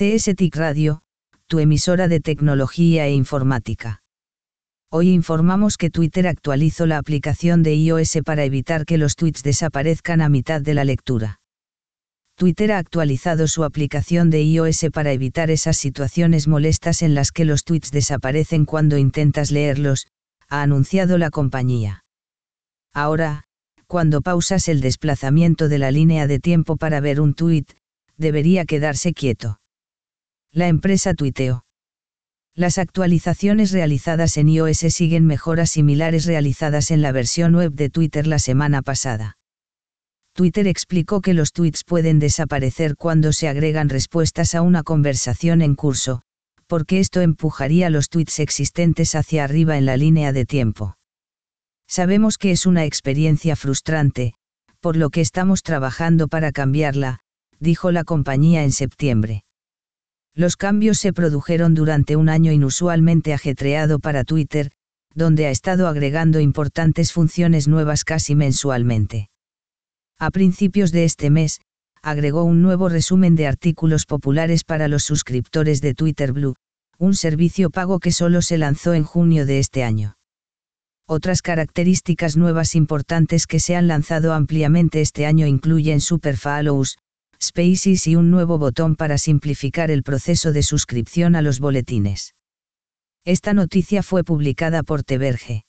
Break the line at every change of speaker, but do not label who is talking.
CS TIC Radio, tu emisora de tecnología e informática. Hoy informamos que Twitter actualizó la aplicación de iOS para evitar que los tweets desaparezcan a mitad de la lectura. Twitter ha actualizado su aplicación de iOS para evitar esas situaciones molestas en las que los tweets desaparecen cuando intentas leerlos, ha anunciado la compañía. Ahora, cuando pausas el desplazamiento de la línea de tiempo para ver un tweet, debería quedarse quieto. La empresa tuiteó. Las actualizaciones realizadas en iOS siguen mejoras similares realizadas en la versión web de Twitter la semana pasada. Twitter explicó que los tweets pueden desaparecer cuando se agregan respuestas a una conversación en curso, porque esto empujaría los tweets existentes hacia arriba en la línea de tiempo. Sabemos que es una experiencia frustrante, por lo que estamos trabajando para cambiarla, dijo la compañía en septiembre. Los cambios se produjeron durante un año inusualmente ajetreado para Twitter, donde ha estado agregando importantes funciones nuevas casi mensualmente. A principios de este mes, agregó un nuevo resumen de artículos populares para los suscriptores de Twitter Blue, un servicio pago que solo se lanzó en junio de este año. Otras características nuevas importantes que se han lanzado ampliamente este año incluyen Super Follows, Spaces y un nuevo botón para simplificar el proceso de suscripción a los boletines. Esta noticia fue publicada por Teverge.